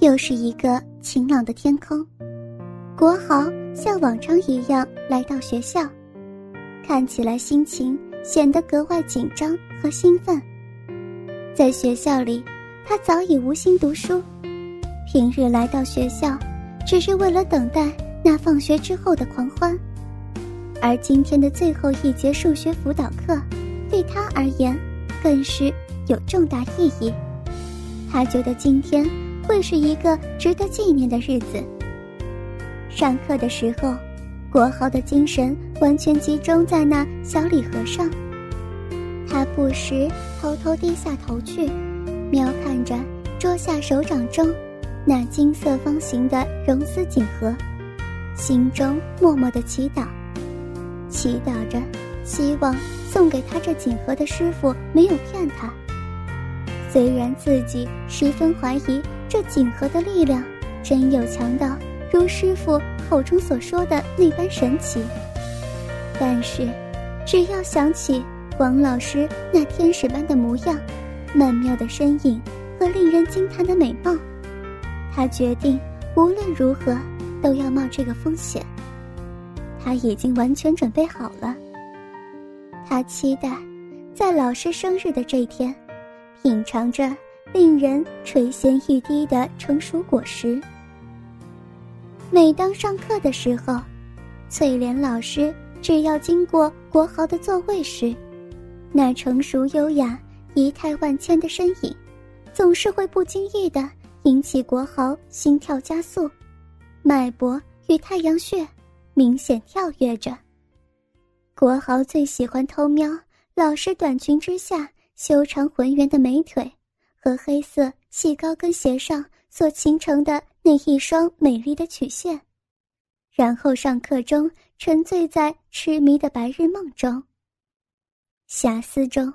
又是一个晴朗的天空，国豪像往常一样来到学校，看起来心情显得格外紧张和兴奋。在学校里，他早已无心读书，平日来到学校，只是为了等待那放学之后的狂欢。而今天的最后一节数学辅导课，对他而言，更是有重大意义。他觉得今天。会是一个值得纪念的日子。上课的时候，国豪的精神完全集中在那小礼盒上。他不时偷偷低下头去，瞄看着桌下手掌中那金色方形的绒丝锦盒，心中默默的祈祷，祈祷着，希望送给他这锦盒的师傅没有骗他。虽然自己十分怀疑。这锦盒的力量真有强到如师傅口中所说的那般神奇。但是，只要想起王老师那天使般的模样、曼妙的身影和令人惊叹的美貌，他决定无论如何都要冒这个风险。他已经完全准备好了。他期待在老师生日的这一天，品尝着。令人垂涎欲滴的成熟果实。每当上课的时候，翠莲老师只要经过国豪的座位时，那成熟优雅、仪态万千的身影，总是会不经意的引起国豪心跳加速，脉搏与太阳穴明显跳跃着。国豪最喜欢偷瞄老师短裙之下修长浑圆的美腿。和黑色细高跟鞋上所形成的那一双美丽的曲线，然后上课中沉醉在痴迷的白日梦中。遐思中，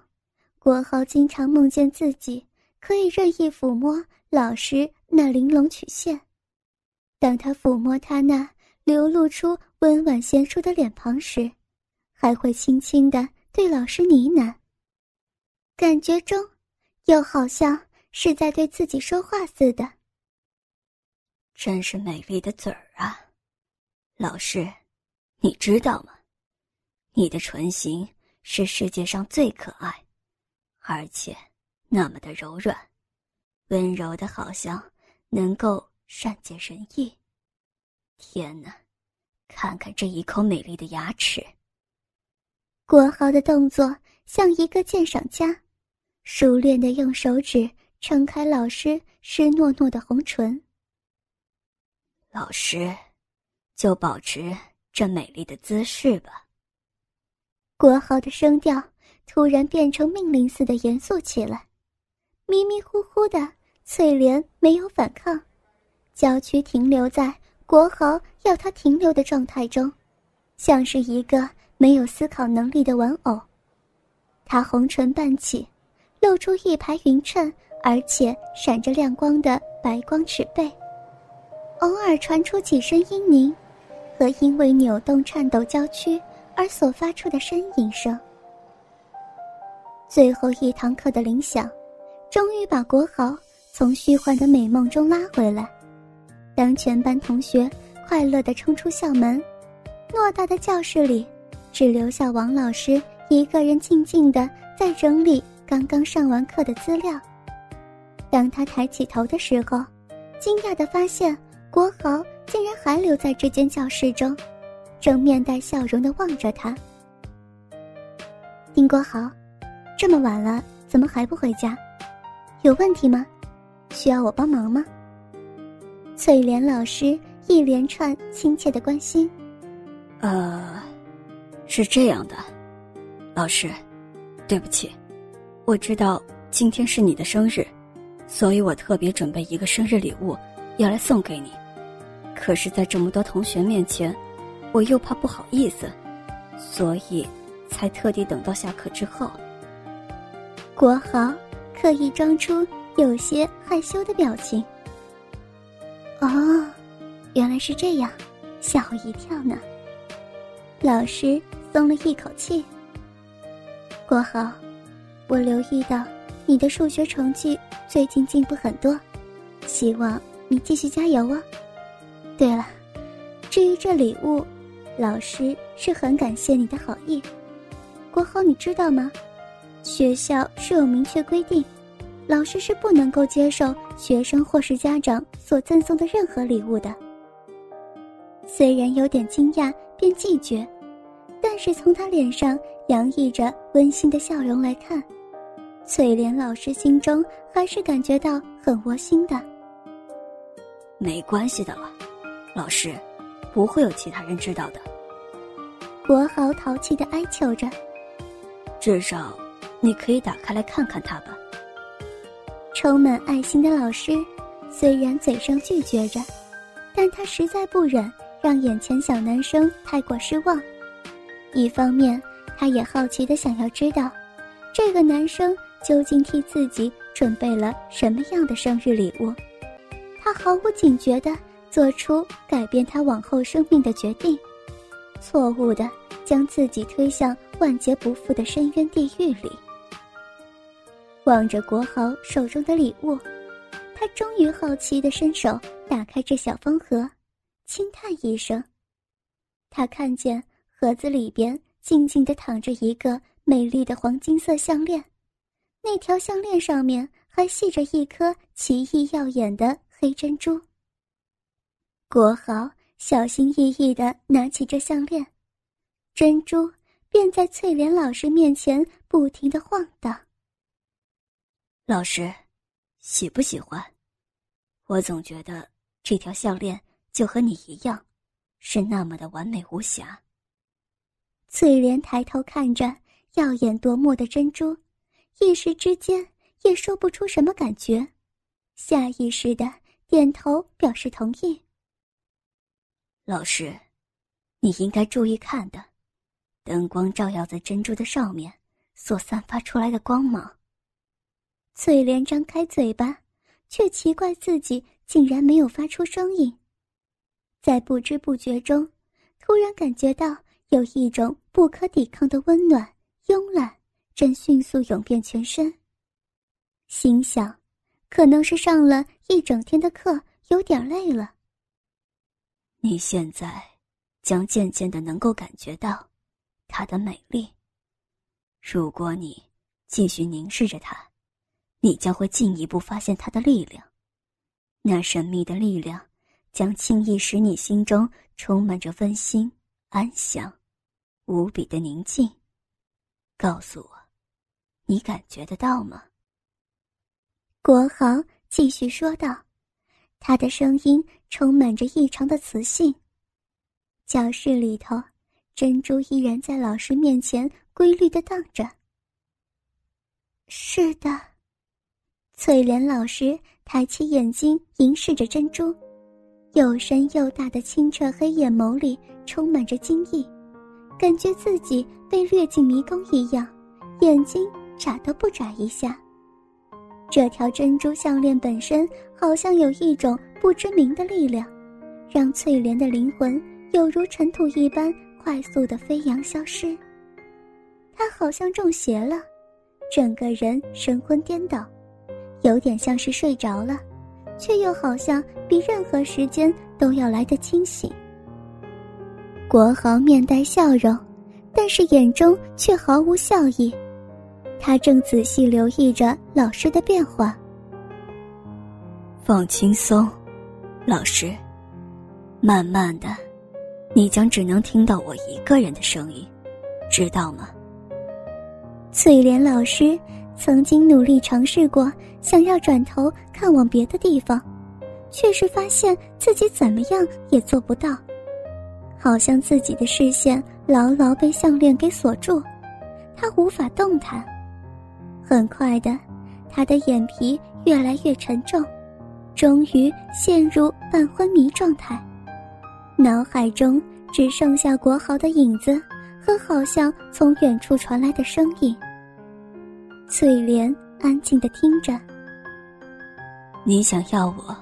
国豪经常梦见自己可以任意抚摸老师那玲珑曲线。当他抚摸他那流露出温婉贤淑的脸庞时，还会轻轻地对老师呢喃，感觉中。又好像是在对自己说话似的。真是美丽的嘴儿啊，老师，你知道吗？你的唇形是世界上最可爱，而且那么的柔软，温柔的好像能够善解人意。天哪，看看这一口美丽的牙齿。国豪的动作像一个鉴赏家。熟练的用手指撑开老师湿糯糯的红唇。老师，就保持这美丽的姿势吧。国豪的声调突然变成命令似的严肃起来，迷迷糊糊的翠莲没有反抗，娇躯停留在国豪要她停留的状态中，像是一个没有思考能力的玩偶。她红唇半起。露出一排匀称而且闪着亮光的白光齿背，偶尔传出几声嘤咛，和因为扭动颤抖娇躯而所发出的呻吟声。最后一堂课的铃响，终于把国豪从虚幻的美梦中拉回来。当全班同学快乐地冲出校门，偌大的教室里，只留下王老师一个人静静地在整理。刚刚上完课的资料，当他抬起头的时候，惊讶的发现国豪竟然还留在这间教室中，正面带笑容的望着他。丁国豪，这么晚了，怎么还不回家？有问题吗？需要我帮忙吗？翠莲老师一连串亲切的关心。呃，是这样的，老师，对不起。我知道今天是你的生日，所以我特别准备一个生日礼物，要来送给你。可是，在这么多同学面前，我又怕不好意思，所以才特地等到下课之后。国豪刻意装出有些害羞的表情。哦，原来是这样，吓我一跳呢。老师松了一口气。国豪。我留意到你的数学成绩最近进步很多，希望你继续加油哦。对了，至于这礼物，老师是很感谢你的好意。国豪，你知道吗？学校是有明确规定，老师是不能够接受学生或是家长所赠送的任何礼物的。虽然有点惊讶，便拒绝，但是从他脸上洋溢着温馨的笑容来看，翠莲老师心中还是感觉到很窝心的。没关系的了。老师，不会有其他人知道的。国豪淘气的哀求着：“至少，你可以打开来看看他吧。”充满爱心的老师虽然嘴上拒绝着，但他实在不忍让眼前小男生太过失望。一方面，他也好奇的想要知道，这个男生究竟替自己准备了什么样的生日礼物。他毫无警觉的。做出改变他往后生命的决定，错误的将自己推向万劫不复的深渊地狱里。望着国豪手中的礼物，他终于好奇的伸手打开这小方盒，轻叹一声。他看见盒子里边静静的躺着一个美丽的黄金色项链，那条项链上面还系着一颗奇异耀眼的黑珍珠。国豪小心翼翼地拿起这项链，珍珠便在翠莲老师面前不停地晃荡。老师，喜不喜欢？我总觉得这条项链就和你一样，是那么的完美无瑕。翠莲抬头看着耀眼夺目的珍珠，一时之间也说不出什么感觉，下意识的点头表示同意。老师，你应该注意看的，灯光照耀在珍珠的上面所散发出来的光芒。翠莲张开嘴巴，却奇怪自己竟然没有发出声音。在不知不觉中，突然感觉到有一种不可抵抗的温暖、慵懒正迅速涌遍全身。心想，可能是上了一整天的课，有点累了。你现在将渐渐的能够感觉到它的美丽。如果你继续凝视着它，你将会进一步发现它的力量。那神秘的力量将轻易使你心中充满着温馨、安详、无比的宁静。告诉我，你感觉得到吗？国豪继续说道。他的声音充满着异常的磁性。教室里头，珍珠依然在老师面前规律的荡着。是的，翠莲老师抬起眼睛凝视着珍珠，又深又大的清澈黑眼眸里充满着惊异，感觉自己被掠进迷宫一样，眼睛眨都不眨一下。这条珍珠项链本身好像有一种不知名的力量，让翠莲的灵魂有如尘土一般快速的飞扬消失。她好像中邪了，整个人神魂颠倒，有点像是睡着了，却又好像比任何时间都要来得清醒。国豪面带笑容，但是眼中却毫无笑意。他正仔细留意着老师的变化。放轻松，老师。慢慢的，你将只能听到我一个人的声音，知道吗？翠莲老师曾经努力尝试过，想要转头看往别的地方，却是发现自己怎么样也做不到，好像自己的视线牢牢被项链给锁住，他无法动弹。很快的，他的眼皮越来越沉重，终于陷入半昏迷状态，脑海中只剩下国豪的影子和好像从远处传来的声音。翠莲安静的听着。你想要我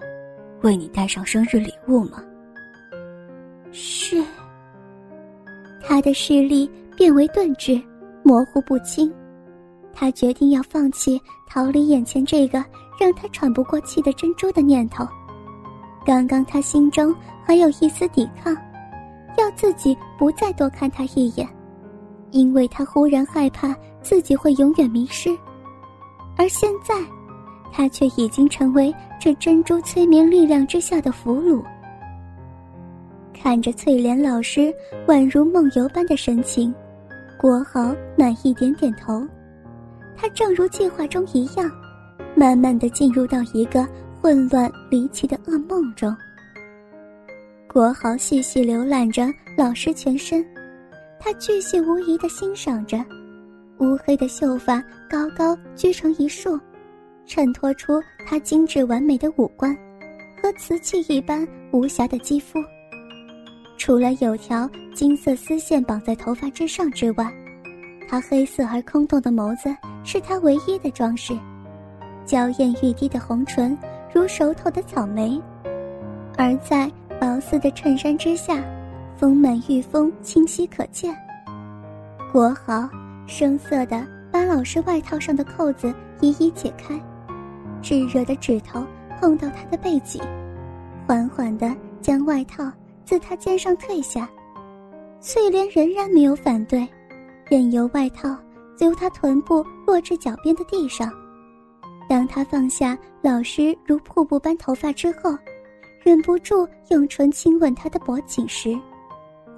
为你带上生日礼物吗？是。他的视力变为钝质，模糊不清。他决定要放弃逃离眼前这个让他喘不过气的珍珠的念头，刚刚他心中还有一丝抵抗，要自己不再多看他一眼，因为他忽然害怕自己会永远迷失。而现在，他却已经成为这珍珠催眠力量之下的俘虏。看着翠莲老师宛如梦游般的神情，国豪满意点点头。他正如计划中一样，慢慢的进入到一个混乱离奇的噩梦中。国豪细细浏览着老师全身，他巨细无遗的欣赏着，乌黑的秀发高高掬成一束，衬托出他精致完美的五官和瓷器一般无瑕的肌肤。除了有条金色丝线绑在头发之上之外，他黑色而空洞的眸子是他唯一的装饰，娇艳欲滴的红唇如熟透的草莓，而在薄丝的衬衫之下，丰满玉峰清晰可见。国豪生涩的把老师外套上的扣子一一解开，炙热的指头碰到他的背脊，缓缓地将外套。自他肩上褪下，翠莲仍然没有反对，任由外套由他臀部落至脚边的地上。当他放下老师如瀑布般头发之后，忍不住用唇亲吻他的脖颈时，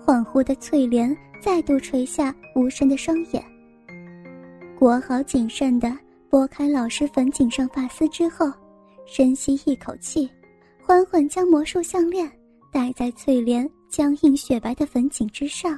恍惚的翠莲再度垂下无神的双眼。国豪谨慎地拨开老师粉颈上发丝之后，深吸一口气，缓缓将魔术项链。戴在翠莲僵硬雪白的粉颈之上。